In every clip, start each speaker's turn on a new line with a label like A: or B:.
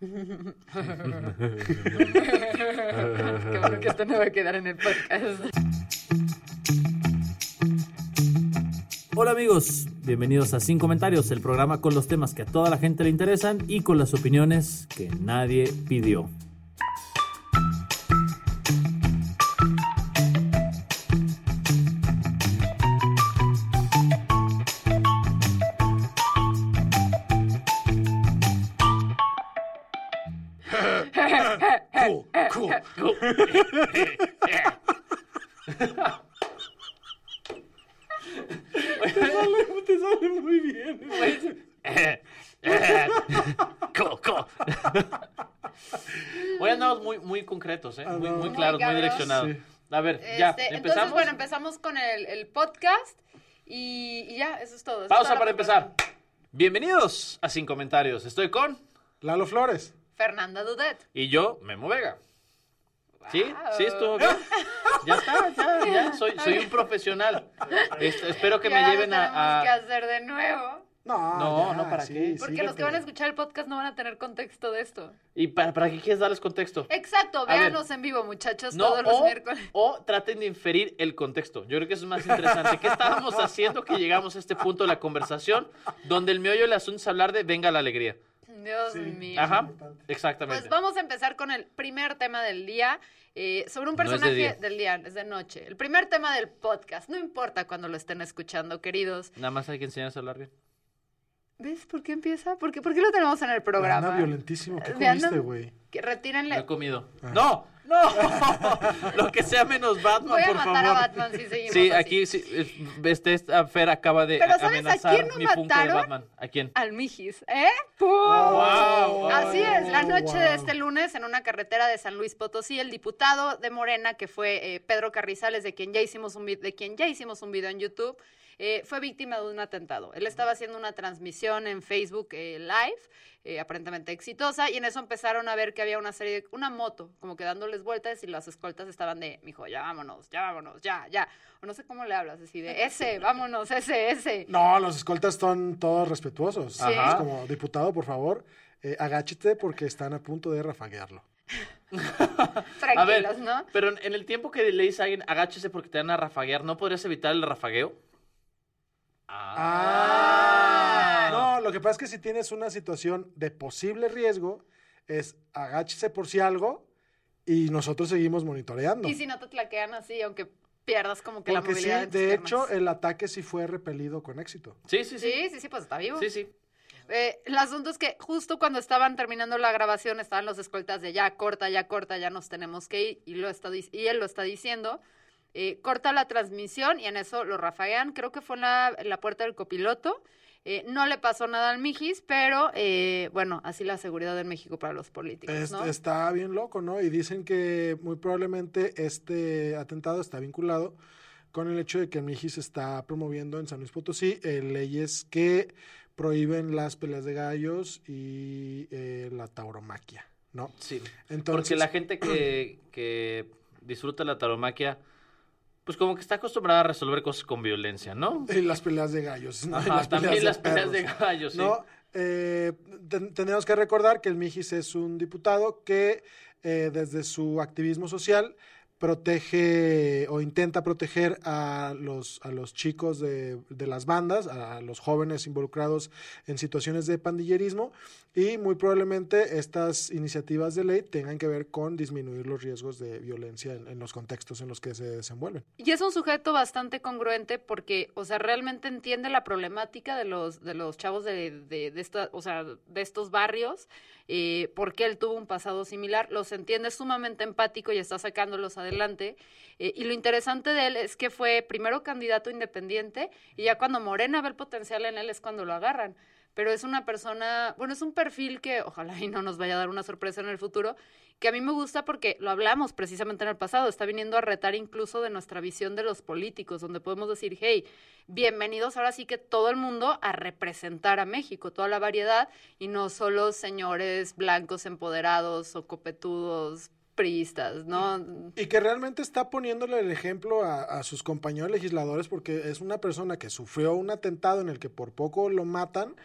A: Bueno que esto no va a quedar en el podcast.
B: Hola amigos, bienvenidos a Sin Comentarios, el programa con los temas que a toda la gente le interesan y con las opiniones que nadie pidió.
C: Sale muy bien.
D: Co, co. Hoy andamos muy, muy concretos, ¿eh? Muy, muy claros, muy direccionados.
C: Sí.
D: A ver, ya,
A: Este,
D: empezamos.
A: Entonces, bueno, empezamos con el, el podcast y, y ya, eso es todo. Eso es
D: Pausa para empezar. Bienvenidos a Sin Comentarios. Estoy con
C: Lalo Flores.
A: Fernanda Dudet.
D: y yo, Memo Vega. ¿Sí? ¿Sí estuvo bien? Ya está, ya, ya. Soy, soy un profesional. Este, espero que me lleven
A: tenemos
D: a...
A: que
D: a-
A: hacer de nuevo.
C: No,
D: No,
C: ya,
D: no, ¿para
C: sí,
D: qué?
A: Porque
C: síguete.
A: los que van a escuchar el podcast no van a tener contexto de esto.
D: ¿Y para, para qué quieres darles contexto?
A: Exacto,
D: A ver.
A: véanos en vivo, muchachos,
D: No,
A: todos los
D: o,
A: miércoles.
D: o traten de inferir el contexto. Yo creo que eso es más interesante. ¿Qué estábamos haciendo que llegamos a este punto de la conversación donde el meollo del asunto es hablar de venga la alegría?
A: Dios
C: Sí.
A: mío.
D: Ajá, exactamente.
A: Pues vamos a empezar con el primer tema del día. eh, sobre un
D: No es de
A: personaje
D: día.
A: del día, es de noche. El primer tema del podcast. No importa cuando lo estén escuchando, queridos.
D: Nada más hay que enseñarse a hablar bien.
A: ¿Ves por qué empieza? ¿Por qué, por qué lo tenemos en el programa?
C: Anda violentísimo. ¿Qué comiste, güey?
A: Que
D: No
A: retírenle.
D: he comido. ¡No! ¡No! Lo que sea menos Batman,
A: Voy a
D: por
A: matar
D: favor.
A: a Batman si seguimos
D: Sí,
A: así.
D: aquí sí, es- este esta Fer acaba de
A: Pero
D: a-
A: ¿sabes a quién no
D: mi de
A: mataron?
D: Batman. ¿A quién?
A: Al Mijis, ¿eh? ¡Pum!
D: Wow.
A: Así es, la noche de este lunes en una carretera de San Luis Potosí, el diputado de Morena, que fue eh, Pedro Carrizales, de quien ya hicimos un de quien ya hicimos un video en YouTube, eh, fue víctima de un atentado. Él estaba haciendo una transmisión en Facebook eh, Live, eh, aparentemente exitosa, y en eso empezaron a ver que había una serie, de, una moto, como que dándoles vueltas y las escoltas estaban de, mijo, ya vámonos, ya vámonos, ya, ya. O no sé cómo le hablas, así de, ese, vámonos, ese, ese.
C: No, los escoltas son todos respetuosos.
A: Sí.
C: Es como, diputado, por favor, eh, agáchate porque están a punto de rafaguearlo.
D: A ver,
A: Tranquilos, ¿no?
D: pero en en el tiempo que le dices a alguien, agáchese porque te van a rafaguear, ¿no podrías evitar el rafagueo?
C: Ah. No, lo que pasa es que si tienes una situación de posible riesgo, es agáchese por si algo y nosotros seguimos monitoreando.
A: Y si no te tlaquean así, aunque pierdas como que la
C: Porque sí,
A: movilidad de
C: hecho, el ataque sí fue repelido con éxito.
D: Sí, sí, sí.
A: Sí, sí, sí, pues está vivo.
D: Sí, sí.
A: Eh, el asunto es que justo cuando estaban terminando la grabación estaban los escoltas de ya corta, ya corta, ya nos tenemos que ir y, lo está, y él lo está diciendo. Eh, corta la transmisión y en eso lo rafaguean. Creo que fue en la, en la puerta del copiloto. Eh, no le pasó nada al Mijis, pero eh, bueno, así la seguridad en México para los políticos,
C: Es-
A: ¿no?
C: Está bien loco, ¿no? Y dicen que muy probablemente este atentado está vinculado con el hecho de que el Mijis está promoviendo en San Luis Potosí eh, leyes que prohíben las peleas de gallos y eh, la tauromaquia, ¿no?
D: Sí.
C: Entonces,
D: Porque la gente que, que disfruta la taromaquia, pues como que está acostumbrada a resolver cosas con violencia, ¿no?
C: y las peleas de gallos, ¿no? Y
D: Ajá,
C: las
D: también
C: peleas
D: las peleas de gallos, sí.
C: ¿no? Eh, ten- tenemos que recordar que el Mijis es un diputado que eh, desde su activismo social protege o intenta proteger a los, a los chicos de, de las bandas, a los jóvenes involucrados en situaciones de pandillerismo y muy probablemente estas iniciativas de ley tengan que ver con disminuir los riesgos de violencia en, los contextos en los que se desenvuelven.
A: Y es un sujeto bastante congruente porque, o sea, realmente entiende la problemática de los, de los chavos de, de esta, o sea, de estos barrios, eh, porque él tuvo un pasado similar, los entiende, sumamente empático y está sacándolos adelante. Eh, y lo interesante de él es que fue primero candidato independiente y ya cuando Morena ve el potencial en él es cuando lo agarran. Pero es una persona, bueno, es un perfil que ojalá y no nos vaya a dar una sorpresa en el futuro, que a mí me gusta porque lo hablamos precisamente en el pasado, está viniendo a retar incluso de nuestra visión de los políticos, donde podemos decir, hey, bienvenidos ahora sí que todo el mundo a representar a México, toda la variedad, y no solo señores blancos empoderados o copetudos priistas, ¿no?
C: Y que realmente está poniéndole el ejemplo a, a, sus compañeros legisladores porque es una persona que sufrió un atentado en el que por poco lo matan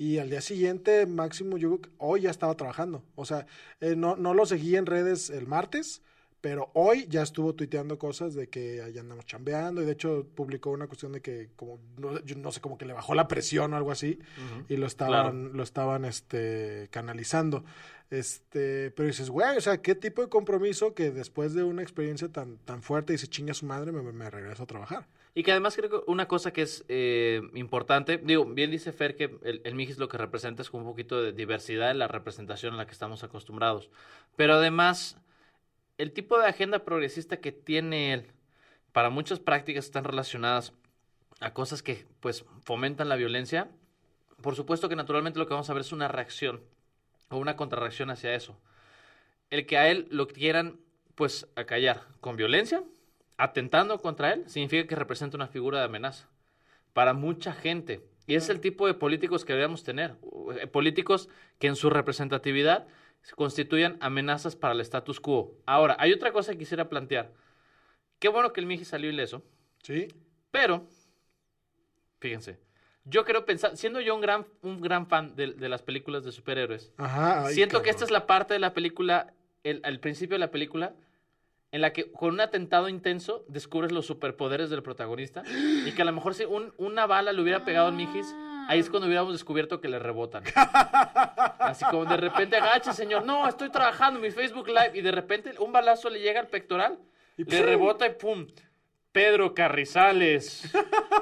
C: y al día siguiente Máximo yo hoy ya estaba trabajando. O sea, eh, no, no lo seguí en redes el martes, pero hoy ya estuvo tuiteando cosas de que allá andamos chambeando y de hecho publicó una cuestión de que como no, yo no sé como que le bajó la presión o algo así uh -huh. y lo estaban claro. lo estaban este canalizando este pero dices güey o sea qué tipo de compromiso que después de una experiencia tan tan fuerte y se chinga su madre me, me regreso a trabajar
D: y que además creo que una cosa que es eh, importante, digo, bien dice Fer que el, el MIGIS lo que representa es como un poquito de diversidad en la representación a la que estamos acostumbrados. Pero además, el tipo de agenda progresista que tiene él, para muchas prácticas están relacionadas a cosas que pues fomentan la violencia, por supuesto que naturalmente lo que vamos a ver es una reacción o una contrarreacción hacia eso. El que a él lo quieran pues acallar con violencia, atentando contra él, significa que representa una figura de amenaza para mucha gente. Y es el tipo de políticos que debemos tener. eh, Políticos que en su representatividad constituyan amenazas para el status quo. Ahora, hay otra cosa que quisiera plantear. Qué bueno que el Miji salió ileso.
C: Sí.
D: Pero, fíjense, yo creo pensar, siendo yo un gran, un gran fan de, de las películas de superhéroes,
C: Ajá, ay,
D: siento que esta es la parte de la película, el, al principio de la película, en la que con un atentado intenso descubres los superpoderes del protagonista y que a lo mejor si un- una bala le hubiera pegado al Mijis, ahí es cuando hubiéramos descubierto que le rebotan. Así como de repente agacha, señor, no, estoy trabajando en mi Facebook Live y de repente un balazo le llega al pectoral,
C: Y
D: le rebota y pum. Pedro Carrizales,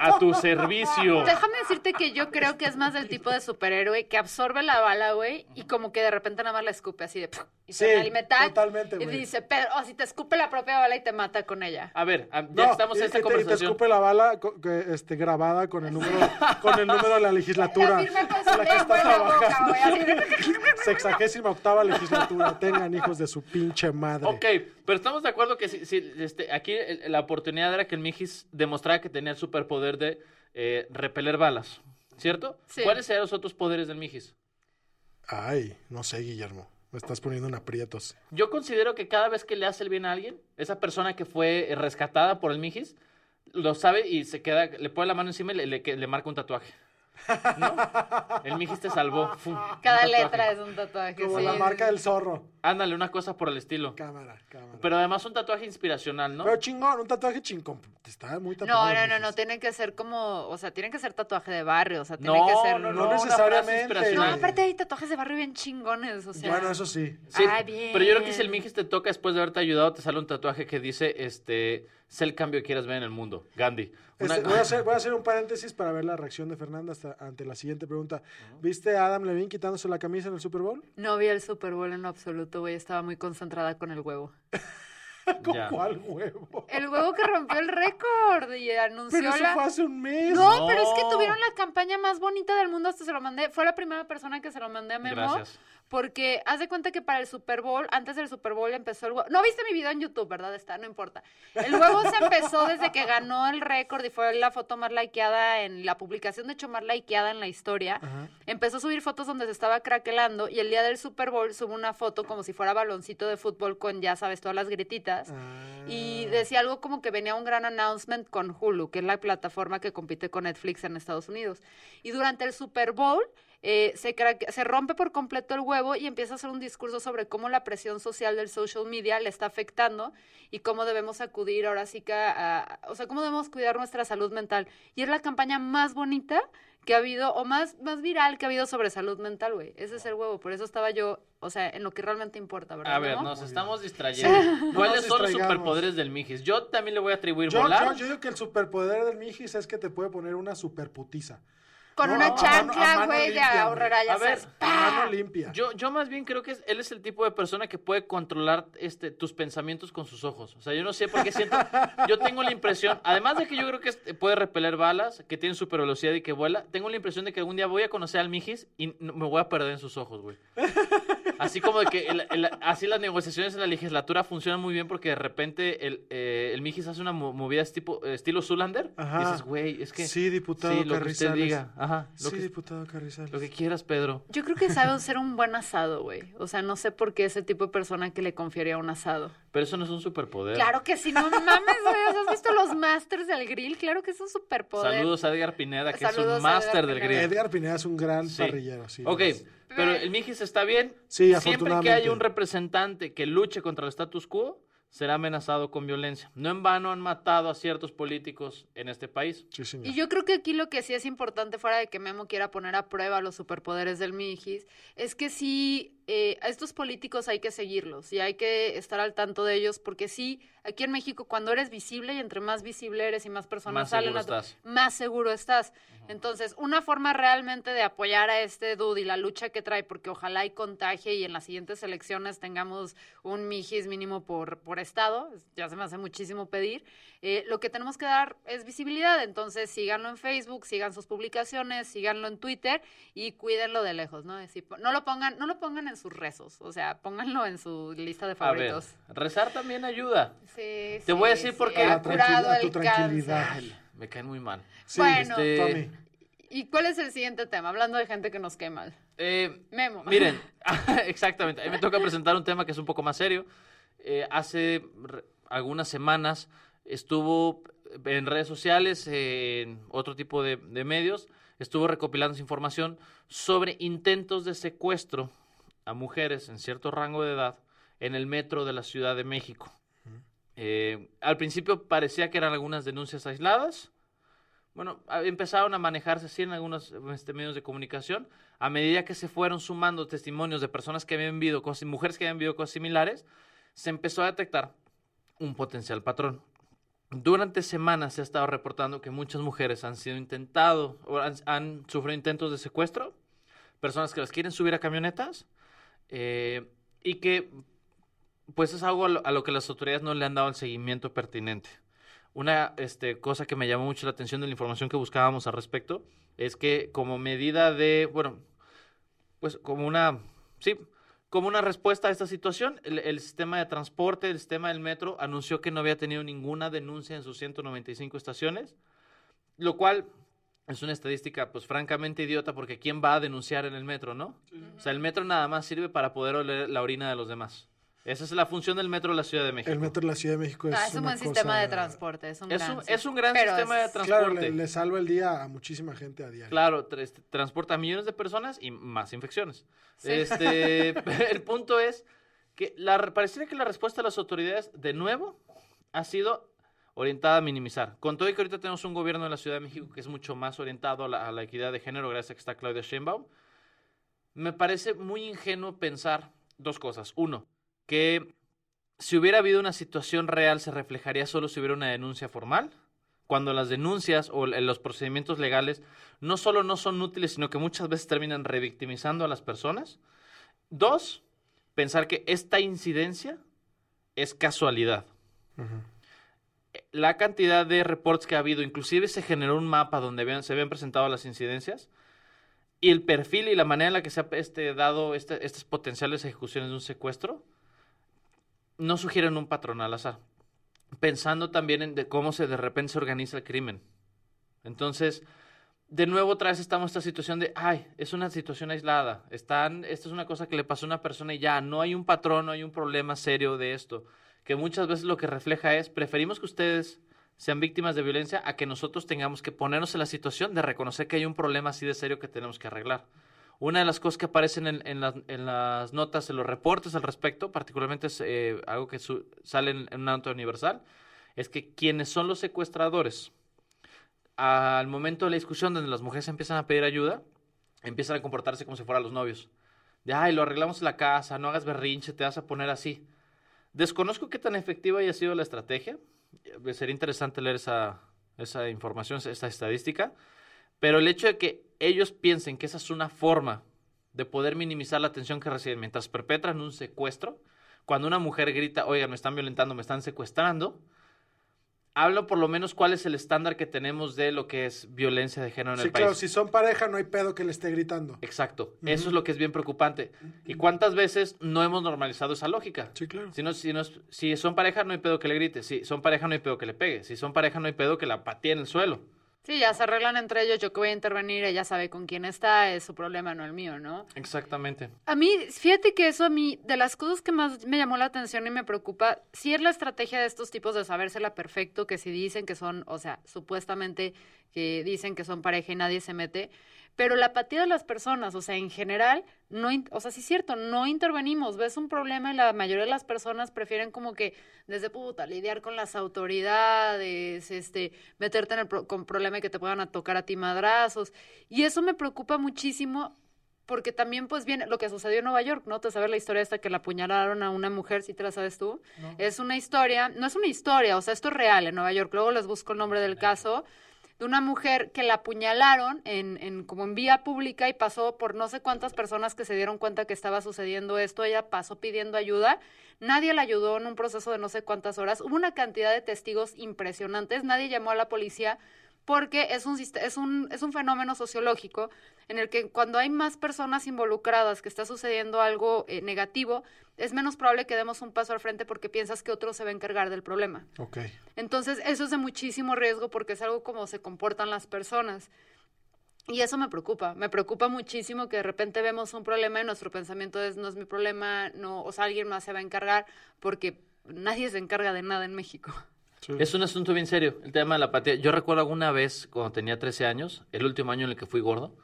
D: a tu servicio.
A: Déjame decirte que yo creo que es más del tipo de superhéroe que absorbe la bala, güey, y como que de repente nada más la escupe así de... Y
C: Sí,
A: suena el metal.
C: totalmente,
A: Y
C: güey.
A: dice, pero, o si te escupe la propia bala y te mata con ella.
D: A ver, ya
C: No,
D: estamos
C: y-
D: en esta
C: y te- y te
D: conversación.
C: escupe la bala este, grabada con el número con el número de la legislatura.
A: La firma con su
C: en la que
A: lengua
C: está
A: en la boca,
C: trabajando.
A: güey, así de-
C: Sexagésima octava legislatura. Tengan hijos de su pinche madre.
D: Ok, pero estamos de acuerdo que si, si, este, aquí la oportunidad era que el Mijis demostrara que tenía el superpoder de eh, repeler balas, ¿cierto?
A: Sí.
D: ¿Cuáles serían los otros poderes del Mijis?
C: Ay, no sé, Guillermo. Me estás poniendo en aprietos.
D: Yo considero que cada vez que le hace el bien a alguien, esa persona que fue eh, rescatada por el Mijis, lo sabe y se queda, le pone la mano encima y le, le- le marca un tatuaje. ¿No? El Mijis te salvó. Fum,
A: Cada letra es un tatuaje.
C: Como
A: sí.
C: la marca del zorro.
D: Ándale, una cosa por el estilo.
C: Cámara, cámara.
D: Pero además un tatuaje inspiracional, ¿no?
C: Pero chingón, un tatuaje chingón. Está muy tatuado.
A: No, no, no, no, tiene que ser como, o sea, tiene que ser tatuaje de barrio, o sea, tiene
D: No,
A: que ser...
D: no,
C: no
D: una
C: necesariamente.
A: No,
D: inspiracional.
A: aparte hay tatuajes de barrio bien chingones, o sea...
C: Bueno, eso sí.
D: Sí,
A: Ah, bien.
D: Pero yo creo que si el Mijis te toca después de haberte ayudado, te sale un tatuaje que dice, este, sé el cambio que quieras ver en el mundo. Gandhi. Una-
C: Este, voy, a hacer, voy a hacer un paréntesis para ver la reacción de Fernanda hasta, ante la siguiente pregunta. ¿Viste a Adam Levine quitándose la camisa en el Super Bowl?
A: No vi el Super Bowl en lo absoluto, güey, estaba muy concentrada con el huevo.
C: ¿Con
D: Ya.
C: cuál huevo?
A: El huevo que rompió el récord y anunció
C: Pero eso
A: la...
C: fue hace un mes.
A: No, pero es que tuvieron la campaña más bonita del mundo, hasta se lo mandé. Fue la primera persona que se lo mandé a Memo.
D: Gracias.
A: Porque haz de cuenta que para el Super Bowl, antes del Super Bowl empezó el huevo. No viste mi video en YouTube, ¿verdad? Está, no importa. El huevo se empezó desde que ganó el récord y fue la foto más likeada en la publicación, de hecho, más likeada en la historia.
C: Ajá.
A: Empezó a subir fotos donde se estaba craquelando y el día del Super Bowl sube una foto como si fuera baloncito de fútbol con, ya sabes, todas las grititas.
C: Ah.
A: Y decía algo como que venía un gran announcement con Hulu, que es la plataforma que compite con Netflix en Estados Unidos. Y durante el Super Bowl eh, se, craque- se rompe por completo el huevo y empieza a hacer un discurso sobre cómo la presión social del social media le está afectando y cómo debemos acudir ahora sí que a, a- o sea, cómo debemos cuidar nuestra salud mental. Y es la campaña más bonita que ha habido, o más, más viral que ha habido sobre salud mental, güey. Ese es el huevo. Por eso estaba yo, o sea, en lo que realmente importa, ¿verdad?
D: A ver, nos
C: Muy
D: estamos distrayendo. ¿Cuáles son los superpoderes del Mijis? Yo también le voy a atribuir
C: Yo,
D: volar.
C: yo, yo digo que el superpoder del Mijis es que te puede poner una superputiza.
A: Con
C: No,
A: una chancla, güey, de ahorrar
D: A ver,
C: mano limpia.
D: Yo, yo más bien creo que es- él es el tipo de persona que puede controlar este, tus pensamientos con sus ojos. O sea, yo no sé por qué siento. Yo tengo la impresión, además de que yo creo que este puede repeler balas, que tiene super velocidad y que vuela, tengo la impresión de que algún día voy a conocer al Mijis y me voy a perder en sus ojos, güey. Así como de que el- el- así las negociaciones en la legislatura funcionan muy bien porque de repente el, eh, el Mijis hace una mo- movida tipo, estilo Zulander.
C: Ajá.
D: Y dices, güey, es que.
C: Sí, diputado
D: sí, lo que usted diga. Ajá. Lo,
C: Sí,
D: que,
C: diputado Carrizales.
D: lo que quieras, Pedro.
A: Yo creo que sabe hacer un buen asado, güey. O sea, no sé por qué ese tipo de persona que le confiaría un asado.
D: Pero eso no es un superpoder.
A: Claro que sí, no mames, güey. O sea, ¿Has visto los masters del grill? Claro que es un superpoder.
D: Saludos a Edgar Pineda, que
A: Saludos
D: es un máster del grill.
C: Edgar Pineda es un gran
D: Sí.
C: parrillero, sí.
D: Ok. Pero el Mijis está bien.
C: Sí,
D: Siempre que haya un representante que luche contra el status quo, será amenazado con violencia. No en vano han matado a ciertos políticos en este país.
C: Sí, señor.
A: Y yo creo que aquí lo que sí es importante, fuera de que Memo quiera poner a prueba los superpoderes del Mijis, es que sí, eh, a estos políticos hay que seguirlos y hay que estar al tanto de ellos, porque sí, aquí en México, cuando eres visible y entre más visible eres y más personas
D: Más
A: salen
D: seguro
A: a tu-
D: estás.
A: más seguro estás. Entonces, una forma realmente de apoyar a este dude y la lucha que trae, porque ojalá y contagie y en las siguientes elecciones tengamos un Mijis mínimo por, por estado, es- ya se me hace muchísimo pedir, eh, lo que tenemos que dar es visibilidad. Entonces, síganlo en Facebook, sigan sus publicaciones, síganlo en Twitter y cuídenlo de lejos, ¿no? Decir, no lo pongan, no lo pongan en sus rezos, o sea, pónganlo en su lista de
D: A ver,
A: favoritos.
D: rezar también ayuda.
A: Sí,
D: Te voy a
A: sí,
D: decir
A: sí,
D: por qué.
C: A a tu tranquilidad.
D: Me caen muy mal.
C: Sí,
A: Bueno.
D: Este,
C: Tommy.
A: ¿Y cuál es el siguiente tema? Hablando de gente que nos cae mal.
D: eh,
A: Memo.
D: Miren, exactamente. A mí me toca presentar un tema que es un poco más serio. Eh, hace algunas semanas estuvo en redes sociales, en otro tipo de, de medios, estuvo recopilando esa información sobre intentos de secuestro a mujeres en cierto rango de edad en el metro de la Ciudad de México. Eh, al principio parecía que eran algunas denuncias aisladas. Bueno, empezaron a manejarse así en algunos este, medios de comunicación. A medida que se fueron sumando testimonios de personas que habían vivido cosas, mujeres que habían vivido cosas similares, se empezó a detectar un potencial patrón. Durante semanas se ha estado reportando que muchas mujeres han sido intentado o han, han sufrido intentos de secuestro, personas que las quieren subir a camionetas eh, y que pues es algo a lo, a lo que las autoridades no le han dado el seguimiento pertinente. Una este, cosa que me llamó mucho la atención de la información que buscábamos al respecto es que como medida de, bueno, pues como una, sí, como una respuesta a esta situación, el, el sistema de transporte, el sistema del metro, anunció que no había tenido ninguna denuncia en sus 195 estaciones, lo cual es una estadística, pues francamente idiota, porque ¿quién va a denunciar en el metro, no? O sea, el metro nada más sirve para poder oler la orina de los demás. Esa es la función del metro de la Ciudad de México.
C: El metro de la Ciudad de México es,
A: Ah, es un buen sistema
C: cosa-
A: de transporte. Es un,
D: Es
A: gran,
D: un,
A: sí.
D: es un gran sistema de transporte.
C: Claro, le, le salva el día a muchísima gente a diario.
D: Claro, tra- transporta a millones de personas y más infecciones.
A: Sí.
D: Este, el punto es que la, pareciera que la respuesta de las autoridades, de nuevo, ha sido orientada a minimizar. Con todo y que ahorita tenemos un gobierno en la Ciudad de México que es mucho más orientado a la, equidad de género, gracias a que está Claudia Sheinbaum, me parece muy ingenuo pensar dos cosas. Uno, que si hubiera habido una situación real se reflejaría solo si hubiera una denuncia formal, cuando las denuncias o los procedimientos legales no solo no son útiles, sino que muchas veces terminan revictimizando a las personas. Dos, pensar que esta incidencia es casualidad. La cantidad de reports que ha habido, inclusive se generó un mapa donde se habían presentado las incidencias, y el perfil y la manera en la que se ha este, dado este- estas potenciales ejecuciones de un secuestro, no sugieren un patrón al azar. Pensando también en cómo se de repente se organiza el crimen. Entonces, de nuevo otra vez estamos en esta situación de, ay, es una situación aislada. Están, esto es una cosa que le pasó a una persona y ya, no hay un patrón, no hay un problema serio de esto. Que muchas veces lo que refleja es, preferimos que ustedes sean víctimas de violencia a que nosotros tengamos que ponernos en la situación de reconocer que hay un problema así de serio que tenemos que arreglar. Una de las cosas que aparecen en, las, notas, en los reportes al respecto, particularmente es eh, algo que sale en, en una nota universal, es que quienes son los secuestradores, al momento de la discusión donde las mujeres empiezan a pedir ayuda, empiezan a comportarse como si fueran los novios. De, ay, lo arreglamos en la casa, no hagas berrinche, te vas a poner así. Desconozco qué tan efectiva haya sido la estrategia. Eh, Sería interesante leer esa, esa información, esa estadística. Pero el hecho de que ellos piensen que esa es una forma de poder minimizar la atención que reciben mientras perpetran un secuestro, cuando una mujer grita, oigan, me están violentando, me están secuestrando, habla por lo menos cuál es el estándar que tenemos de lo que es violencia de género en
C: Sí,
D: el país.
C: claro, si son pareja no hay pedo que le esté gritando.
D: Exacto, eso es lo que es bien preocupante. ¿Y cuántas veces no hemos normalizado esa lógica?
C: Sí, claro.
D: Si, no, si, no si son pareja, no hay pedo que le grite. Si son pareja, no hay pedo que le pegue. Si son pareja, no hay pedo que la patee en el suelo.
A: Sí, ya se arreglan entre ellos, yo que voy a intervenir, ella sabe con quién está, es su problema, no el mío, ¿no?
D: Exactamente.
A: A mí, fíjate que eso a mí, de las cosas que más me llamó la atención y me preocupa, sí es la estrategia de estos tipos de sabérsela perfecto, que si dicen que son, o sea, supuestamente que dicen que son pareja y nadie se mete, pero la apatía de las personas, o sea, en general, no, o sea, sí es cierto, no intervenimos, ves un problema y la mayoría de las personas prefieren como que desde puta lidiar con las autoridades, este, meterte en el pro- con problema y que te puedan a tocar a ti madrazos, y eso me preocupa muchísimo porque también pues viene lo que sucedió en Nueva York, ¿no? Te sabes la historia esta que la apuñalaron a una mujer, si te la sabes tú. Es una historia, no es una historia, o sea, esto es real en Nueva York. Luego les busco el nombre del caso de una mujer que la apuñalaron en, en como en vía pública y pasó por no sé cuántas personas que se dieron cuenta que estaba sucediendo esto. Ella pasó pidiendo ayuda. Nadie la ayudó en un proceso de no sé cuántas horas. Hubo una cantidad de testigos impresionantes. Nadie llamó a la policía porque es un, es un, es un fenómeno sociológico en el que cuando hay más personas involucradas que está sucediendo algo eh, negativo, es menos probable que demos un paso al frente porque piensas que otro se va a encargar del problema.
C: Ok.
A: Entonces, eso es de muchísimo riesgo porque es algo como se comportan las personas. Y eso me preocupa, me preocupa muchísimo que de repente vemos un problema y nuestro pensamiento es no es mi problema, no, o sea, alguien más se va a encargar porque nadie se encarga de nada en México.
C: Sí.
D: Es un asunto bien serio, el tema de la apatía. Yo recuerdo alguna vez, cuando tenía 13 años, el último año en el que fui gordo.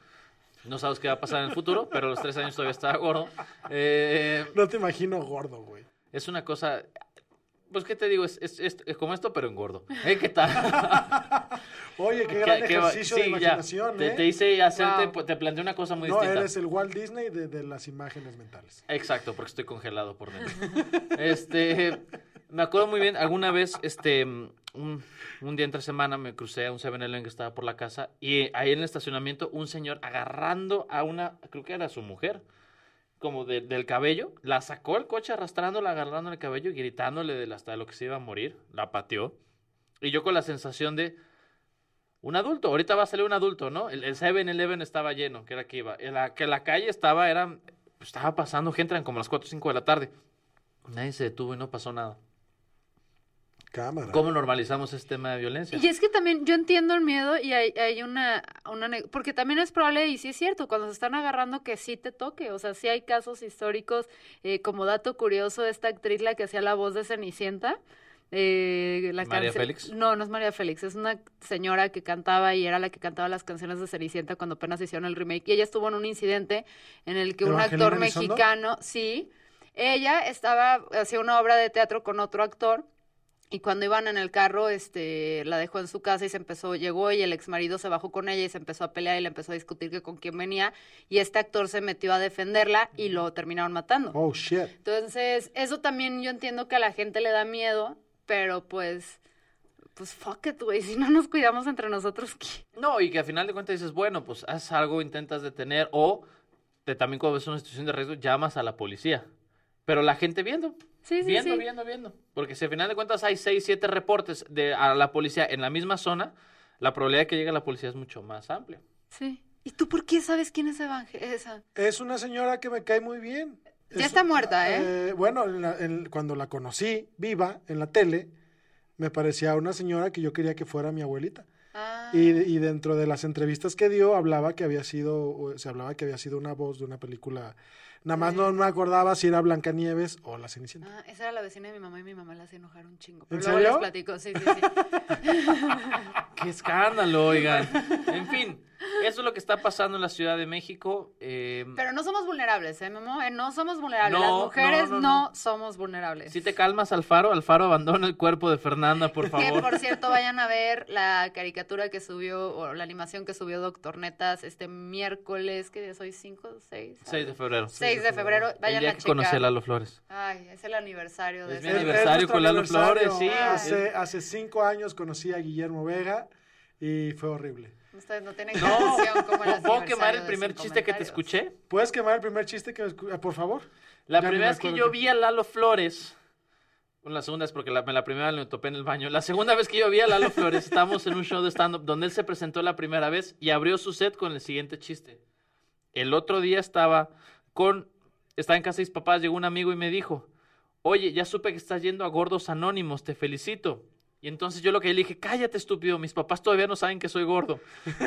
D: No sabes qué va a pasar en el futuro, pero a los 13 años todavía estaba gordo. Eh,
C: No te imagino gordo, güey.
D: es una cosa... Pues, ¿qué te digo? Es, es- es- es como esto, pero en gordo. ¿Eh? ¿Qué tal?
C: Oye, qué gran
D: ¿Qué- qué
C: ejercicio de
D: sí, ya.
C: imaginación,
D: Te,
C: ¿eh?
D: te hice hacerte,
A: Wow.
D: te planteé una cosa muy
C: no,
D: distinta.
C: eres el Walt Disney de, de las imágenes mentales.
D: Exacto, porque estoy congelado por dentro. Este, me acuerdo muy bien, alguna vez, este, un, día entre semana me crucé a un 7-Eleven que estaba por la casa y ahí en el estacionamiento un señor agarrando a una, creo que era su mujer, como de- del cabello, la sacó el coche arrastrándola, agarrando el cabello y gritándole de hasta lo que se iba a morir, la pateó. Y yo con la sensación de, un adulto, ahorita va a salir un adulto, ¿no? El, el 7-Eleven estaba lleno, que era que iba. Que la calle estaba, era, estaba pasando gente, eran como las 4 o 5 de la tarde. Nadie se detuvo y no pasó nada.
C: Cámara.
D: ¿Cómo normalizamos este tema de violencia?
A: Y es que también yo entiendo el miedo y hay, hay una, una... Porque también es probable, y sí es cierto, cuando se están agarrando que sí te toque. O sea, sí hay casos históricos, eh, como dato curioso, esta actriz, la que hacía la voz de Cenicienta. eh, la
D: ¿María
A: canción-
D: Félix?
A: No, no es María Félix, es una señora que cantaba y era la que cantaba las canciones de Cenicienta cuando apenas hicieron el remake. Y ella estuvo en un incidente en el que un
C: ¿Evangelina
A: actor
C: Elizondo?
A: mexicano, sí, ella estaba, hacía una obra de teatro con otro actor y cuando iban en el carro, este, la dejó en su casa y se empezó, llegó y el ex marido se bajó con ella y se empezó a pelear y le empezó a discutir que con quién venía y este actor se metió a defenderla y lo terminaron matando.
C: Oh, shit.
A: Entonces, eso también yo entiendo que a la gente le da miedo, pero pues, pues fuck it, güey, si no nos cuidamos entre nosotros, ¿qué?
D: No, y que al final de cuentas dices, bueno, pues haz algo, intentas detener, o te, también cuando ves una situación de riesgo, llamas a la policía. Pero la gente viendo,
A: Sí, sí,
D: viendo,
A: sí.
D: viendo, viendo. Porque si al final de cuentas hay 6, 7 reportes de, a la policía en la misma zona, la probabilidad de que llegue la policía es mucho más amplia.
A: Sí. ¿Y tú por qué sabes quién es Evangel esa?
C: Es una señora que me cae muy bien.
A: Ya
C: Es-
A: está muerta, ¿eh?
C: bueno, en la- en- cuando la conocí viva en la tele, me parecía una señora que yo quería que fuera mi abuelita.
A: Ah.
C: Y, y dentro de las entrevistas que dio, hablaba que había sido, se hablaba que había sido una voz de una película. Nada más no me acordaba si era Blancanieves o La Cenicienta.
A: Ah, esa era la vecina de mi mamá y mi mamá la hacía enojar un chingo.
C: ¿En
A: Pero luego
C: serio?
A: les platico, sí, sí, sí.
D: ¡Qué escándalo, oigan! En fin, eso es lo que está pasando en la Ciudad de México. eh,
A: Pero no somos vulnerables, ¿eh, Memo? Eh, No somos vulnerables.
D: No,
A: Las mujeres
D: no,
A: no,
D: no, no.
A: somos vulnerables.
D: si te calmas, Alfaro, Alfaro abandona el cuerpo de Fernanda, por
A: Que
D: favor.
A: por cierto vayan a ver la caricatura que subió, o la animación que subió Doctor Netas este miércoles, que día soy 5, 6.
D: 6 de febrero.
A: 6 de febrero,
D: El
A: vayan
D: día
A: a
D: que conocí a
A: checar.
D: Lalo Flores.
A: Ay, es el aniversario de
D: Es
A: ese
D: mi
C: Es- es
D: aniversario
C: nuestro
D: con Lalo
C: aniversario.
D: Flores, sí.
C: Hace, hace cinco años conocí a Guillermo Vega y fue horrible.
A: Ustedes no tienen
D: No,
A: como el
D: ¿puedo quemar el
A: de
D: primer chiste que te escuché?
C: ¿Puedes quemar el primer chiste que me escu- ah, por favor?
D: La
C: Ya
D: primera
C: me
D: vez que yo vi a Lalo Flores, bueno, la segunda es porque la, la primera me topé en el baño. La segunda vez que yo vi a Lalo Flores, estábamos en un show de stand-up donde él se presentó la primera vez y abrió su set con el siguiente chiste. El otro día estaba con, estaba en casa de mis papás, llegó un amigo y me dijo, oye, ya supe que estás yendo a Gordos Anónimos, te felicito. Y entonces yo lo que le dije, cállate estúpido, mis papás todavía no saben que soy gordo.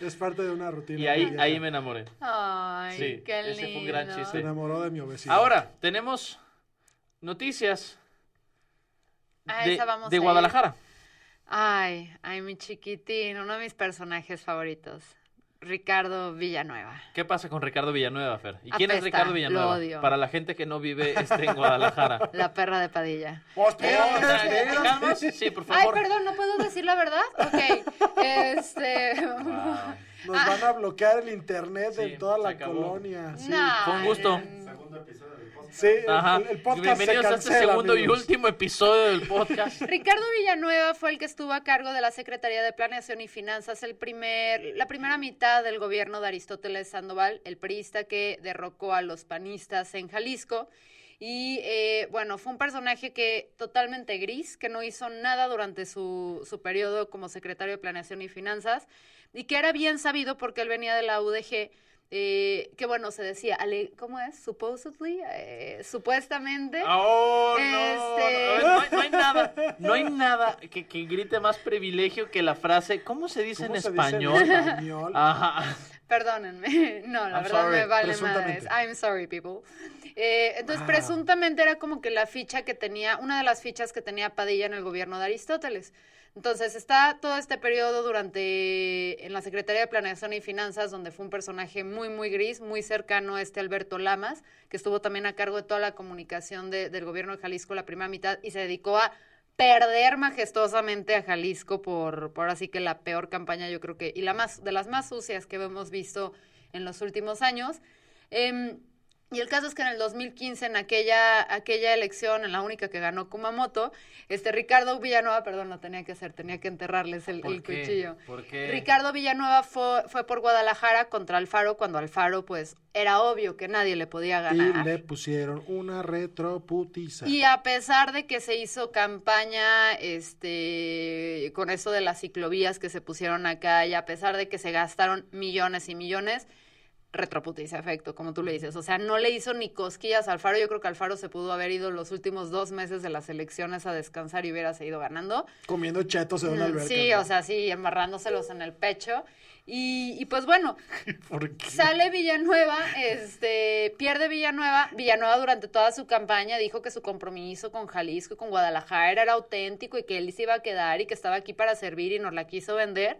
C: Es parte de una rutina.
D: Y ahí, ahí me enamoré.
A: Ay,
D: Sí,
A: qué lindo.
D: ese fue un gran
C: Se
D: chiste.
C: enamoró de mi obesidad.
D: Ahora, tenemos noticias
A: A
D: de,
A: esa vamos
D: de
A: a ir.
D: Guadalajara.
A: Ay, ay, mi chiquitín, uno de mis personajes favoritos, Ricardo Villanueva.
D: ¿Qué pasa con Ricardo Villanueva, Fer? ¿Y quién es Ricardo Villanueva?
A: lo odio.
D: Para la gente que no vive este, en Guadalajara.
A: La perra de Padilla.
C: Pues,
D: ¿Te
C: espérate,
D: ¿te
C: espérate.
D: calmas? Sí, por
A: Ay,
D: favor.
A: perdón, ¿no puedo decir la verdad? Ok, este...
C: Nos van a bloquear el internet
D: Sí,
C: en toda la
D: acabó.
C: colonia. Sí,
D: Fue un gusto.
C: Sí, el-
D: Ajá.
C: el, el podcast
D: Bienvenidos
C: se
D: a este segundo y último episodio del podcast.
A: Ricardo Villanueva fue el que estuvo a cargo de la Secretaría de Planeación y Finanzas el primer, la primera mitad del gobierno de Aristóteles Sandoval, el priista que derrocó a los panistas en Jalisco. Y eh, bueno, fue un personaje que totalmente gris, que no hizo nada durante su, su periodo como secretario de Planeación y Finanzas, y que era bien sabido porque él venía de la UDG. Eh, que bueno, se decía, ale- ¿cómo es? Supposedly, eh, supuestamente.
D: Oh, no,
A: Este-
D: no, no hay, no hay nada, no hay nada que, que grite más privilegio que la frase, ¿cómo se dice
C: ¿Cómo
D: en
C: se dice
D: español?
C: en español?
D: Ajá.
A: Perdónenme, no, la
D: I'm
A: verdad
D: sorry,
A: me vale madres. I'm sorry, people. Eh, entonces,
C: Ah.
A: presuntamente era como que la ficha que tenía, una de las fichas que tenía Padilla en el gobierno de Aristóteles. Entonces, está todo este periodo durante, en la Secretaría de Planeación y Finanzas, donde fue un personaje muy, muy gris, muy cercano a este Alberto Lamas, que estuvo también a cargo de toda la comunicación de- del gobierno de Jalisco la primera mitad y se dedicó a perder majestuosamente a Jalisco por, por así que la peor campaña, yo creo que, y la más, de las más sucias que hemos visto en los últimos años. Em, y el caso es que en el 2015, en aquella, aquella elección, en la única que ganó Kumamoto, este Ricardo Villanueva, perdón, lo tenía que hacer, tenía que enterrarles el,
D: ¿Por
A: el
D: qué?
A: cuchillo.
D: ¿Por qué?
A: Ricardo Villanueva fue, fue por Guadalajara contra Alfaro, cuando Alfaro, pues, era obvio que nadie le podía
C: Y
A: ganar.
C: le pusieron una retroputiza.
A: Y a pesar de que se hizo campaña este con eso de las ciclovías que se pusieron acá y a pesar de que se gastaron millones y millones, retroputiza efecto, como tú le dices. O sea, no le hizo ni cosquillas a Alfaro. Yo creo que Alfaro se pudo haber ido los últimos dos meses de las elecciones a descansar y hubiera seguido ganando.
C: Comiendo chetos en una
A: Mm,
C: alberca.
A: Sí, o sea, sí, embarrándoselos en el pecho. Y, y pues bueno,
C: ¿Por qué?
A: Sale Villanueva, este, pierde Villanueva. Villanueva durante toda su campaña dijo que su compromiso con Jalisco y con Guadalajara era auténtico y que él se iba a quedar y que estaba aquí para servir y nos la quiso vender.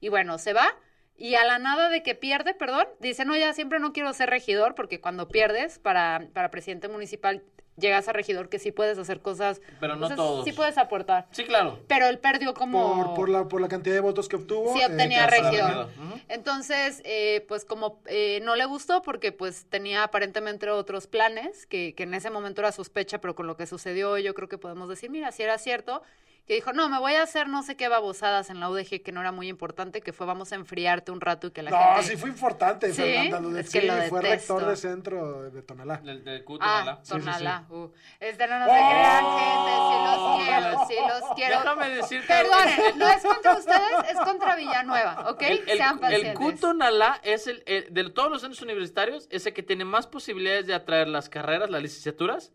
A: Y bueno, se va. Y a la nada de que pierde, perdón, dice, no, ya siempre no quiero ser regidor porque cuando pierdes para, para presidente municipal llegas a regidor que sí puedes hacer cosas.
D: Pero no
A: o sea,
D: todos.
A: Sí puedes aportar.
D: Sí, claro.
A: Pero él perdió como...
C: Por, por, la, por la cantidad de votos que obtuvo.
A: Sí,
C: eh,
A: obtenía regidor. Entonces, eh, pues como eh, no le gustó porque pues tenía aparentemente otros planes, que, que en ese momento era sospecha, pero con lo que sucedió yo creo que podemos decir, mira, si era cierto, que dijo, no, me voy a hacer no sé qué babosadas en la UDG, que no era muy importante, que fue vamos a enfriarte un rato y que la
C: No,
A: gente...
C: sí fue importante,
A: ¿Sí?
C: Fernanda. lo de-
A: Es que
C: sí,
A: lo
C: fue
A: detesto.
C: rector de centro de Tonalá.
D: Del, del Q,
A: Ah,
D: Tonalá.
C: sí, sí.
A: Tonalá. uh. Este no, no se
C: ¡Oh!
A: crean, gente, sí los quiero, sí los quiero.
D: Déjame decirte.
A: Perdonen, no es contra ustedes, es contra Villanueva, ¿ok?
D: El, el,
A: Sean
D: el
A: pacientes.
D: Q-Tonalá es el, el- de todos los centros universitarios, es el que tiene más posibilidades de atraer las carreras, las licenciaturas,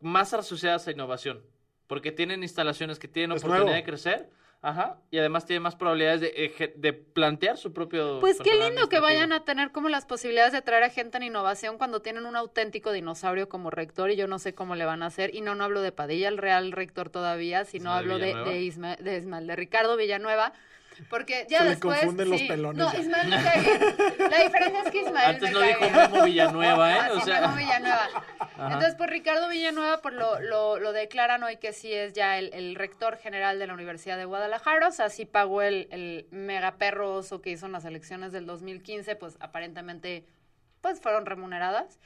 D: más asociadas a innovación. Porque tienen instalaciones que tienen
C: Es
D: oportunidad
C: nuevo.
D: de crecer, ajá, y además tienen más probabilidades de, eje- de plantear su propio.
A: Pues qué lindo que vayan a tener como las posibilidades de traer a gente en innovación cuando tienen un auténtico dinosaurio como rector y yo no sé cómo le van a hacer. Y no, no hablo de Padilla, el real rector todavía, sino
D: Ismael
A: hablo de,
D: Villanueva.
A: de, Isma- de Ismael, de Ricardo Villanueva. Porque ya
C: Se le
A: después.
C: confunden los pelones
A: No,
C: ya.
A: Ismael me cae bien. La diferencia es que Ismael.
D: Antes
A: me
D: no
A: cae
D: dijo
A: bien.
D: Memo Villanueva, ¿eh?
A: Ah,
D: O
A: sí,
D: sea-
A: Memo Villanueva.
D: Ajá.
A: Entonces, pues Ricardo Villanueva por lo, lo, lo declaran hoy que sí es ya el, el rector general de la Universidad de Guadalajara, o sea, sí pagó el, el mega perro oso que hizo en las elecciones del 2015, pues aparentemente pues fueron remuneradas.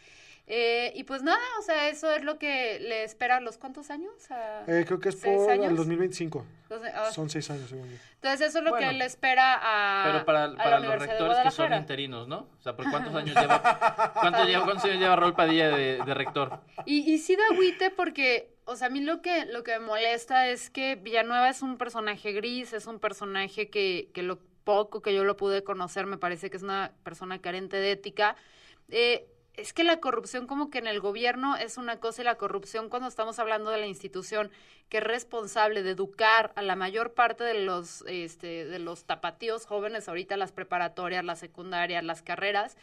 A: Eh, y pues nada, o sea, eso es lo que le espera a los cuántos años? ¿A
C: Eh, creo que es por el
A: años?
C: 2025.
A: Entonces, ah,
C: Son seis años, según yo.
A: entonces eso es lo
D: Bueno,
A: que le espera a,
D: Pero para,
A: a la
D: para los rectores que son interinos, ¿no? O sea, ¿por cuántos años lleva, cuánto lleva, cuántos años lleva Rol Padilla de, de rector?
A: Y, y sí da agüite porque, o sea, a mí lo que, lo que me molesta es que Villanueva es un personaje gris, es un personaje que, que lo poco que yo lo pude conocer me parece que es una persona carente de ética. Eh, es que la corrupción como que en el gobierno es una cosa y la corrupción cuando estamos hablando de la institución que es responsable de educar a la mayor parte de los, este, de los tapatíos jóvenes ahorita, las preparatorias, las secundarias, las carreras,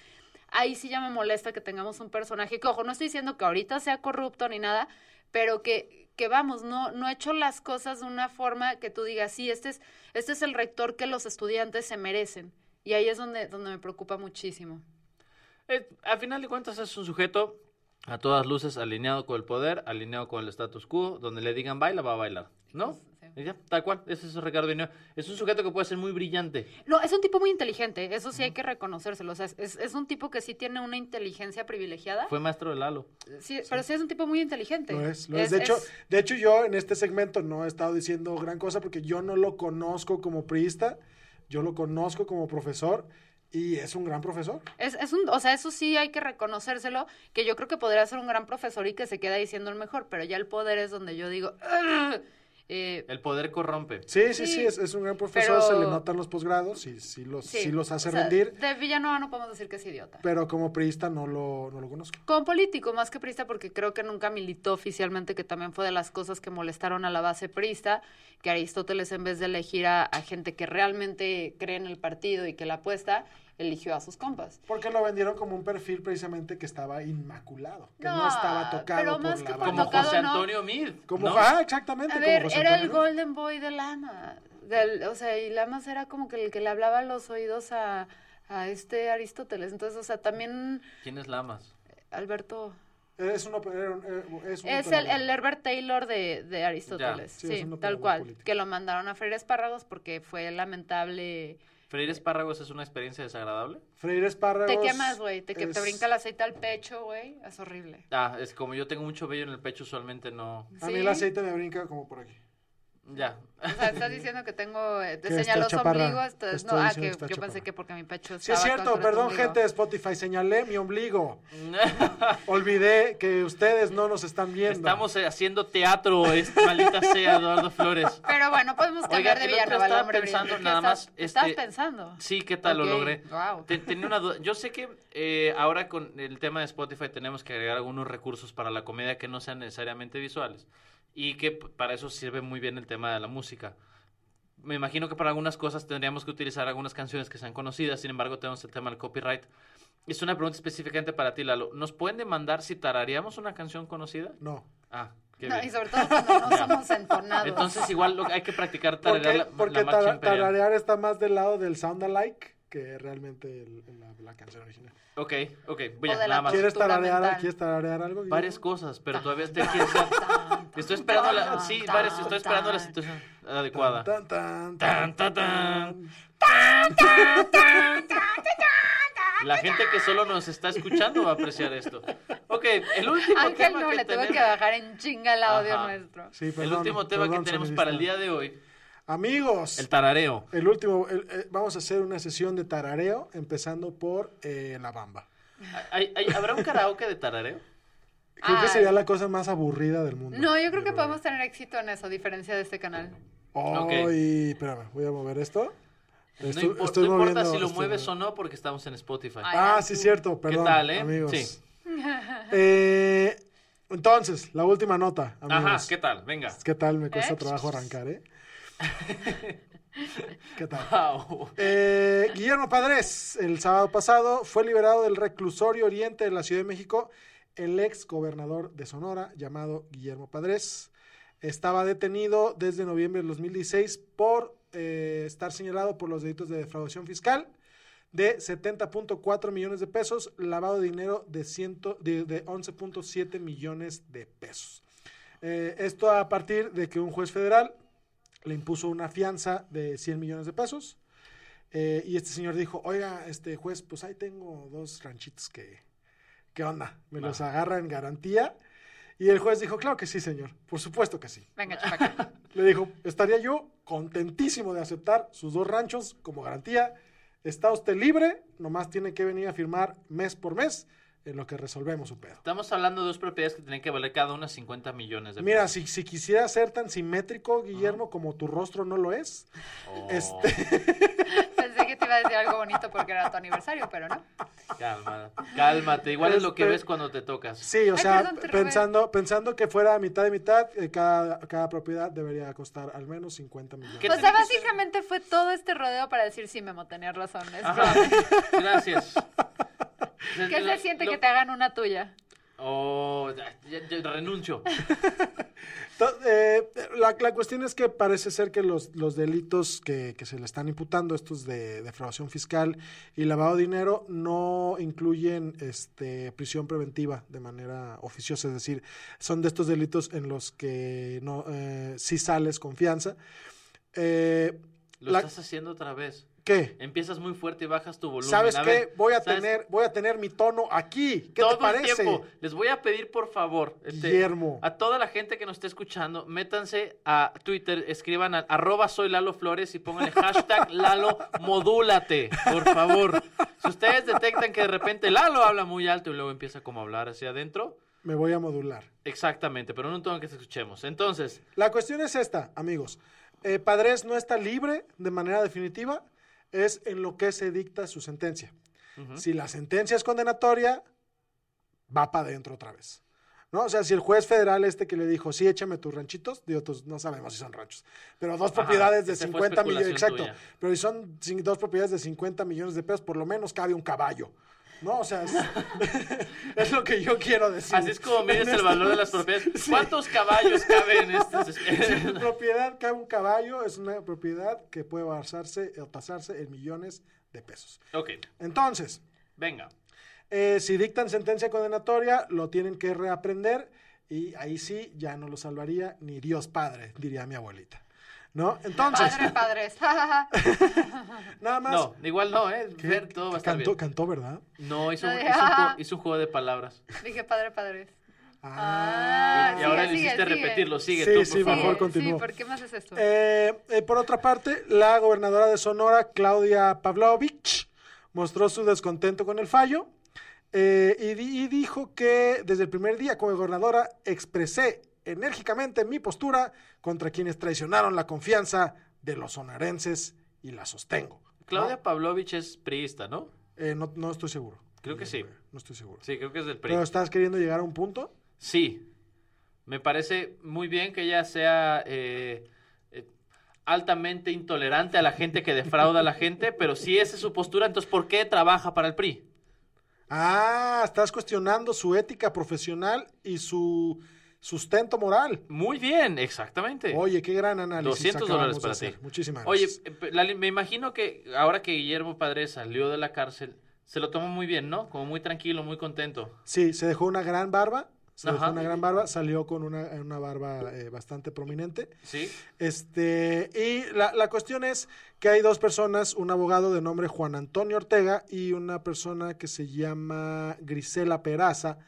A: ahí sí ya me molesta que tengamos un personaje que, ojo, no estoy diciendo que ahorita sea corrupto ni nada, pero que, que vamos, no, no ha hecho las cosas de una forma que tú digas, sí, este es, este es el rector que los estudiantes se merecen. Y ahí es donde, donde me preocupa muchísimo.
D: Eh, a final de cuentas es un sujeto a todas luces alineado con el poder, alineado con el status quo, donde le digan baila, va a bailar, ¿no?
A: Sí.
D: Y ya, tal cual, ese es Ricardo Villanueva. Es un sujeto que puede ser muy brillante.
A: No, es un tipo muy inteligente, eso sí hay que reconocérselo. O sea, es, es un tipo que sí tiene una inteligencia privilegiada.
D: Fue maestro de Lalo.
A: Sí, Pero sí es un tipo muy inteligente.
C: Lo es, lo es. De, hecho, de hecho, yo en este segmento no he estado diciendo gran cosa porque yo no lo conozco como priista, yo lo conozco como profesor y es un gran profesor.
A: Es, es un, o sea, eso sí hay que reconocérselo, que yo creo que podría ser un gran profesor y que se queda diciendo el mejor, pero ya el poder es donde yo digo. Eh,
D: El poder corrompe.
C: Sí, sí, sí,
A: Sí,
C: es, es un gran profesor,
A: pero-
C: se le notan los posgrados y sí los, sí, los hace
A: o sea,
C: rendir,
A: De Villanueva no podemos decir que es idiota.
C: pero como priista no lo, no lo conozco.
A: Como político, más que priista, porque creo que nunca militó oficialmente, que también fue de las cosas que molestaron a la base priista, que Aristóteles, en vez de elegir a, a gente que realmente cree en el partido y que la apuesta, eligió a sus compas.
C: Porque lo vendieron como un perfil precisamente que estaba inmaculado, que no,
A: No,
C: estaba tocado
A: pero
C: por
A: más
C: la
A: que por
D: Como
A: tocado,
D: José. Antonio Mid.
C: Como,
D: ¿no?
C: ah, exactamente.
A: A
C: como
A: ver,
C: José
A: era el. Golden Boy de Lama. Del, o sea, y Lamas era como que el que le hablaba a los oídos a, a este Aristóteles. Entonces, o sea, también
D: ¿Quién es Lamas?
A: Alberto...
C: Es eh, es un
A: Es el, el Herbert Taylor de, de Aristóteles.
C: Sí,
A: tal cual.
C: político.
A: Que lo mandaron a freír espárragos porque fue lamentable.
D: ¿Freír espárragos es una experiencia desagradable?
C: Freír espárragos.
A: Te quemas, güey. Te, que te
C: es-
A: brinca el aceite al pecho, güey. Es horrible.
D: Ah, es como yo tengo mucho vello en el pecho, usualmente no.
C: A mí el aceite me brinca como por aquí.
D: Ya.
A: O sea, estás diciendo que tengo. eh, Te señaló su
C: chaparra.
A: ombligo. esto es-
C: Estoy
A: no, ah, que yo pensé
C: chaparra.
A: que porque mi pecho
C: Sí, es cierto, perdón, gente de Spotify, señalé mi ombligo. Olvidé que ustedes no nos están viendo.
D: Estamos eh, haciendo teatro, es, maldita sea, Eduardo Flores.
A: Pero bueno, podemos
D: Oiga,
A: cambiar de
D: el otro
A: Villanueva al
D: estaba
A: hombre
D: pensando
A: brillante. ¿Qué
D: nada
A: estás-
D: más,
A: ¿Estás
D: este,
A: pensando?
D: Sí, ¿qué tal
A: Ok,
D: lo logré?
A: guau.
D: Te- Tenía una duda. Yo sé que eh, ahora con el tema de Spotify tenemos que agregar algunos recursos para la comedia que no sean necesariamente visuales y que para eso sirve muy bien el tema de la música. Me imagino que para algunas cosas tendríamos que utilizar algunas canciones que sean conocidas, sin embargo tenemos el tema del copyright. Es una pregunta específicamente para ti, Lalo. ¿Nos pueden demandar si tarareamos una canción conocida?
C: No.
D: Ah, qué
A: No,
D: bien.
A: y sobre todo cuando no somos entonados.
D: Entonces igual lo- hay que practicar tararear
C: Porque,
D: la,
C: porque
D: la marcha
C: tara-
D: imperial.
C: tararear está más del lado del sound alike que realmente el- la, la canción original.
D: Ok, ok, voy a nada más.
C: ¿Quieres tararear. ¿Quieres tararear algo? Guillermo?
D: Varias cosas, pero todavía quiero hacer- Estoy esperando la, sí, varias, estoy esperando la situación adecuada.
C: Tan, tan,
D: Tan,
C: tan,
D: tan,
C: tan.
D: tan. La gente que solo nos está escuchando va a apreciar esto. Ok, el último
A: Ángel
D: tema
A: no
D: que
A: le tuvo que
D: tenemos,
A: bajar en chinga el audio
D: Ajá.
A: nuestro.
C: Sí,
D: el
C: perdón,
D: último tema
C: perdón,
D: que tenemos para el día de hoy,
C: Amigos,
D: el tarareo.
C: el último, el- eh, vamos a hacer una sesión de tarareo, empezando por eh, la bamba.
D: ¿Hay- hay- ¿Habrá un karaoke de tarareo?
C: Creo que
A: Ay.
C: sería la cosa más aburrida del mundo.
A: No, yo creo que podemos tener éxito en eso, a diferencia de este canal.
D: Ok.
C: Ay, espérame, voy a mover esto.
D: No,
C: Estoy-
D: impor-
C: estoy
D: no importa si lo
C: estoy
D: mueves o no porque estamos en Spotify.
A: Ay,
C: Ah, sí,
A: tú.
C: cierto, perdón.
D: tal, eh?
C: Amigos.
D: Sí.
C: Eh, entonces, la última nota, amigos.
D: Ajá, ¿qué tal? Venga.
C: ¿Qué tal? Me cuesta
A: ¿Eh?
C: trabajo arrancar, ¿eh? ¿Qué tal?
D: Wow.
C: Eh, Guillermo Padres, el sábado pasado, fue liberado del reclusorio oriente de la Ciudad de México el ex gobernador de Sonora, llamado Guillermo Padres. Estaba detenido desde noviembre del 2016 por eh, estar señalado por los delitos de defraudación fiscal de 70.4 millones de pesos, lavado de dinero de, ciento, de, de 11.7 millones de pesos. Eh, esto a partir de que un juez federal le impuso una fianza de 100 millones de pesos. Eh, y este señor dijo, oiga, este juez, pues ahí tengo dos ranchitos que, ¿qué onda? Me los agarra en garantía. Y el juez dijo, claro que sí, señor, por supuesto que sí.
A: Venga, chupaca.
C: Le dijo, estaría yo contentísimo de aceptar sus dos ranchos como garantía. Está usted libre, nomás tiene que venir a firmar mes por mes en lo que resolvemos su pedo.
D: Estamos hablando de dos propiedades que tienen que valer cada una 50 millones de
C: Mira,
D: pesos.
C: si, si quisiera ser tan simétrico, Guillermo, como tu rostro no lo es,
D: Oh,
C: este,
A: Pensé que te iba a decir algo bonito porque era tu aniversario, pero no.
D: Calma, cálmate. Igual es lo que
C: Este-
D: ves cuando te tocas.
C: sí, o
A: Ay,
C: sea,
A: perdón,
C: pensando, pensando que fuera mitad de mitad, eh, cada, cada propiedad debería costar al menos 50 millones.
D: ¿Qué
A: O sea, básicamente fue todo este rodeo para decir, sí, Memo, tenías razón.
D: gracias.
A: ¿Qué se siente que te hagan una tuya?
D: Oh, ya- ya- ya renuncio.
C: Eh, la, la cuestión es que parece ser que los, los delitos que, que se le están imputando, estos de defraudación fiscal y lavado de dinero, no incluyen este, prisión preventiva de manera oficiosa. Es decir, son de estos delitos en los que no, eh, sí sales confianza. Eh,
D: Lo
C: la-
D: estás haciendo otra vez.
C: ¿Qué?
D: Empiezas muy fuerte y bajas tu volumen.
C: ¿Sabes
D: A
C: qué?
D: ver,
C: voy, a
D: ¿sabes?
C: tener, voy a tener mi tono aquí. ¿Qué
D: Todo
C: te parece?
D: el tiempo. Les voy a pedir, por favor, este,
C: Guillermo.
D: a toda la gente que nos esté escuchando, métanse a Twitter, escriban a arroba soy Lalo Flores y pónganle hashtag Lalo modúlate, por favor. Si ustedes detectan que de repente Lalo habla muy alto y luego empieza como a hablar hacia adentro,
C: Me voy a modular.
D: exactamente, pero en un tono que se escuchemos. Entonces,
C: La cuestión es esta, amigos. Eh, Padres no está libre de manera definitiva, es en lo que se dicta su sentencia. Si la sentencia es condenatoria, va para adentro otra vez. ¿No? O sea, si el juez federal este que le dijo, sí, échame tus ranchitos, digo, tus- no sabemos si son ranchos, pero dos
D: Ajá,
C: propiedades de
D: esa fue
C: 50 millones, exacto,
D: tuya.
C: pero si son dos propiedades de 50 millones de pesos, por lo menos cabe un caballo. ¿No? O sea, es, es lo que yo quiero decir.
D: así es como mides el valor de las propiedades.
C: Sí.
D: ¿Cuántos caballos caben en estas?
C: Si propiedad cabe un caballo, es una propiedad que puede basarse o tasarse en millones de pesos.
D: ok,
C: Entonces,
D: venga.
C: eh, si dictan sentencia condenatoria, lo tienen que reaprender y ahí sí ya no lo salvaría ni Dios Padre, diría mi abuelita. ¿No? Entonces,
A: Padre, padres.
C: nada más.
D: No, igual no, ¿eh?
C: ¿Qué-
D: Ver, todo va a estar
C: cantó,
D: bien.
C: cantó, ¿verdad?
D: No, hizo, hizo un
A: "Ah".
D: juego, hizo un juego de palabras.
A: Dije padre, padres.
C: Ah,
D: y
A: sigue,
D: ahora le hiciste
A: sigue.
D: repetirlo. Sigue
C: Sí,
D: tú, por
C: sí,
D: favor.
C: mejor
A: Sí,
C: continúo.
A: Sí, ¿por qué me haces esto?
C: Eh, eh, por otra parte, la gobernadora de Sonora, Claudia Pavlovich, mostró su descontento con el fallo eh, y, y dijo que desde el primer día como gobernadora expresé enérgicamente mi postura contra quienes traicionaron la confianza de los sonorenses y la sostengo.
D: Claudia Pavlovich es priista, ¿no?
C: Eh, no, no estoy seguro.
D: Creo que sí.
C: No estoy seguro.
D: Sí, creo que es del PRI.
C: Pero estás queriendo llegar a un punto.
D: Sí. Me parece muy bien que ella sea eh, eh, altamente intolerante a la gente que defrauda a la gente, pero si esa es su postura, entonces ¿por qué trabaja para el PRI?
C: Ah, estás cuestionando su ética profesional y su sustento moral.
D: Muy bien, exactamente.
C: Oye, qué gran análisis.
D: 200
C: acabamos
D: dólares para ti.
C: Muchísimas
D: Oye,
C: gracias.
D: eh, pe- Lali, me imagino que ahora que Guillermo Padre salió de la cárcel, se lo tomó muy bien, ¿no? Como muy tranquilo, muy contento.
C: Sí, se dejó una gran barba. Se dejó una gran barba, salió con una, una barba eh, bastante prominente.
D: ¿Sí?
C: Este, y la, la cuestión es que hay dos personas, un abogado de nombre Juan Antonio Ortega y una persona que se llama Grisela Peraza,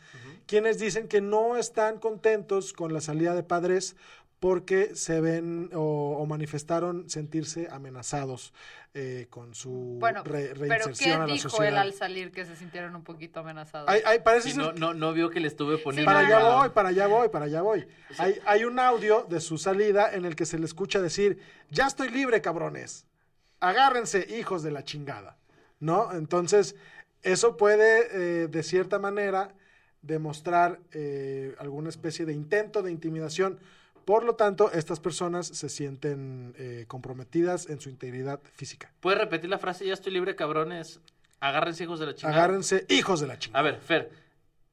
C: quienes dicen que no están contentos con la salida de padres porque se ven o, o manifestaron sentirse amenazados eh, con su
A: bueno,
C: re-
A: pero ¿qué
C: reinserción a la
A: dijo
C: sociedad.
A: él al salir que se sintieron un poquito amenazados?
C: Hay- hay- parece
D: Sí, no, no, no vio que le estuve poniendo...
C: para allá
A: no.
C: voy, para allá voy, para allá voy. Hay, hay un audio de su salida en el que se le escucha decir, ya estoy libre, cabrones. Agárrense, hijos de la chingada. ¿No? Entonces, eso puede, eh, de cierta manera, demostrar eh, alguna especie de intento de intimidación. Por lo tanto, estas personas se sienten eh, comprometidas en su integridad física.
D: ¿Puedes repetir la frase? Ya estoy libre, cabrones. Agárrense, hijos de la chingada.
C: Agárrense, hijos de la chingada.
D: A ver, Fer,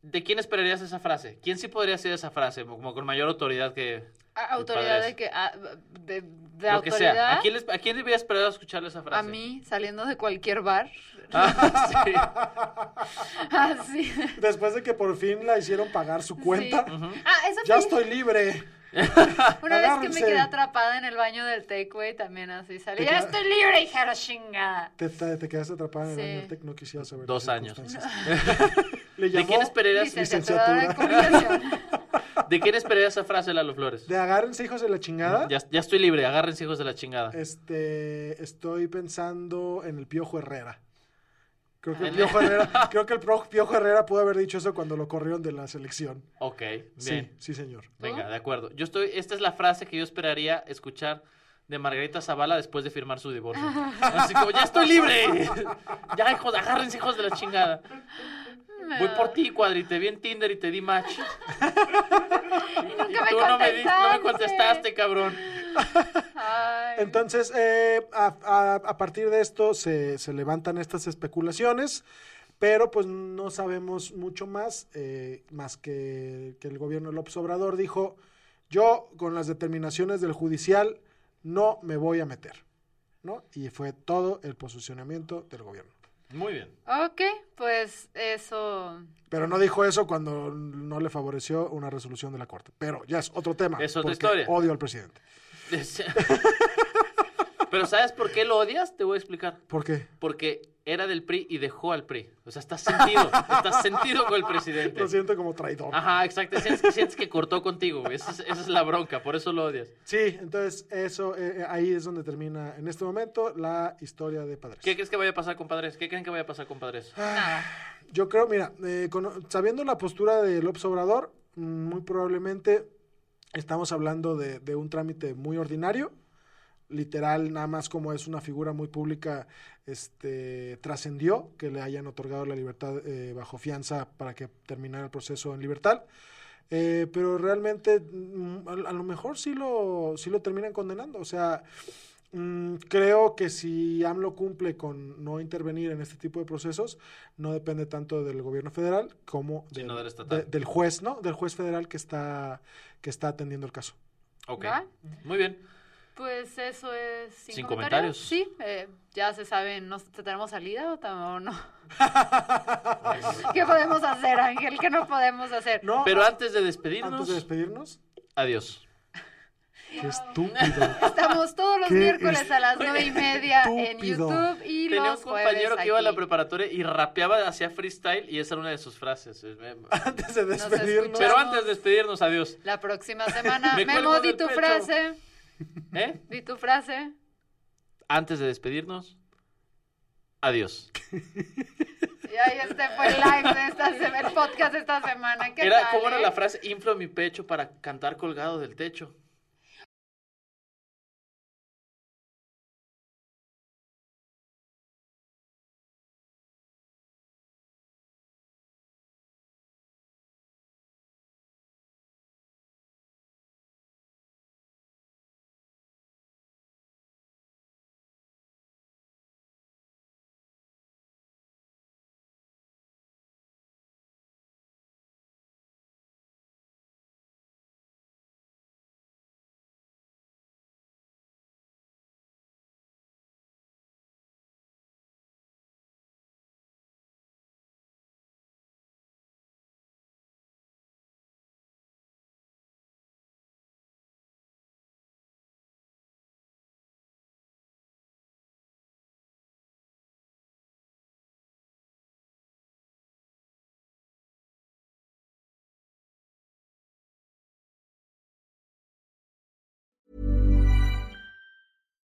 D: ¿de quién esperarías esa frase? ¿Quién sí podría decir esa frase? Como con mayor autoridad que...
A: Autoridad de que ah, de, de
D: lo que
A: autoridad
D: sea. ¿A quién, les- ¿A quién debería esperar escucharle esa frase?
A: a mí saliendo de cualquier bar.
D: Ah, sí.
A: Ah, sí.
C: Después de que por fin la hicieron pagar su cuenta,
A: Sí. Ah, eso
C: ya
A: fue-
C: estoy libre.
A: Una vez que me quedé atrapada en el baño del takeaway, también así salí. ¡Ya
C: queda-
A: estoy libre, hija de la chingada!
C: Te, te, te quedaste atrapada en el
A: Sí.
C: baño del Tec, no quisiera saber.
D: Dos años.
C: circunstancias. Le
D: ¿De
C: llamó
D: quién esperarías,
A: Licenciatura en
C: licenciatura.
A: comunicación.
D: ¿De quién esperarías esa frase, Lalo Flores?
C: De agárrense hijos de la chingada.
D: Ya, ya estoy libre, agárrense hijos de la chingada.
C: Este, estoy pensando en el Piojo Herrera. Creo que el
D: Ah,
C: Piojo Herrera, creo que el Pro- Piojo Herrera pudo haber dicho eso cuando lo corrieron de la selección.
D: Ok, bien.
C: Sí, sí, señor.
D: Venga, de acuerdo. Yo estoy, esta es la frase que yo esperaría escuchar de Margarita Zavala después de firmar su divorcio. Así como, ya estoy libre. Ya, hijos, agárrense, hijos de la chingada. Voy por ti, cuadri, te vi en Tinder y te di match.
A: Nunca
D: Y
A: me
D: tú no me, di- no me
A: contestaste.
D: contestaste, cabrón.
A: Ay.
C: Entonces, eh, a, a- a partir de esto se, se levantan estas especulaciones, pero pues no sabemos mucho más, eh, más que, que el gobierno de López Obrador dijo, yo con las determinaciones del judicial no me voy a meter, ¿no? Y fue todo el posicionamiento del gobierno.
D: Muy bien.
A: Ok, pues eso.
C: Pero no dijo eso cuando no le favoreció una resolución de la Corte. Pero ya es otro tema.
D: Es otra historia.
C: Odio al presidente.
D: Pero ¿sabes por qué lo odias? Te voy a explicar.
C: ¿Por qué?
D: Porque era del PRI y dejó al PRI. O sea, estás sentido. estás sentido con el presidente.
C: Lo siento como traidor.
D: Ajá, exacto. Sientes que, sientes que cortó contigo, güey. Esa es, esa es la bronca, por eso lo odias.
C: Sí, entonces eso, eh, ahí es donde termina en este momento la historia de Padres.
D: ¿Qué crees que vaya a pasar, compadres? ¿Qué creen que vaya a pasar, compadres?
A: Nada.
C: Yo creo, mira, eh, sabiendo la postura de López Obrador, mm, muy probablemente estamos hablando de, de un trámite muy ordinario, literal, nada más como es una figura muy pública, este, trascendió que le hayan otorgado la libertad eh, bajo fianza para que terminara el proceso en libertad. Eh, pero realmente mm, a, a lo mejor sí lo, sí lo terminan condenando. O sea, mm, creo que si AMLO cumple con no intervenir en este tipo de procesos, no depende tanto del gobierno federal como del,
D: Sino del estatal.
C: de- del juez, ¿no? Del juez federal que está, que está atendiendo el caso.
D: Ok.
A: ¿Va?
D: Muy bien.
A: Pues eso es. Sin,
D: Sin
A: comentarios.
D: comentarios.
A: Sí, eh, ya se saben. ¿no, ¿Tenemos salida o, no? ¿Qué podemos hacer, Ángel? ¿Qué no podemos hacer?
C: No,
D: Pero antes de despedirnos,
C: antes de despedirnos,
D: adiós.
C: qué estúpido.
A: Estamos todos los
C: Qué
A: miércoles a las nueve y media en. YouTube y
D: Tenía un
A: los
D: compañero
A: jueves
D: que iba a la preparatoria y rapeaba, hacía freestyle y esa era una de sus frases. Es- me-
C: antes de despedirnos.
D: Pero antes de despedirnos, adiós.
A: La próxima semana.
D: Me
A: Memo,
D: cuelgo
A: di
D: del
A: tu
D: pecho.
A: frase.
D: ¿Eh?
A: Di tu frase.
D: Antes de despedirnos, adiós.
A: Y ahí este fue el live de esta semana, el podcast de esta semana. ¿Qué
D: Era,
A: tal,
D: ¿Cómo era
A: eh?
D: la frase? Inflo mi pecho para cantar colgado del techo.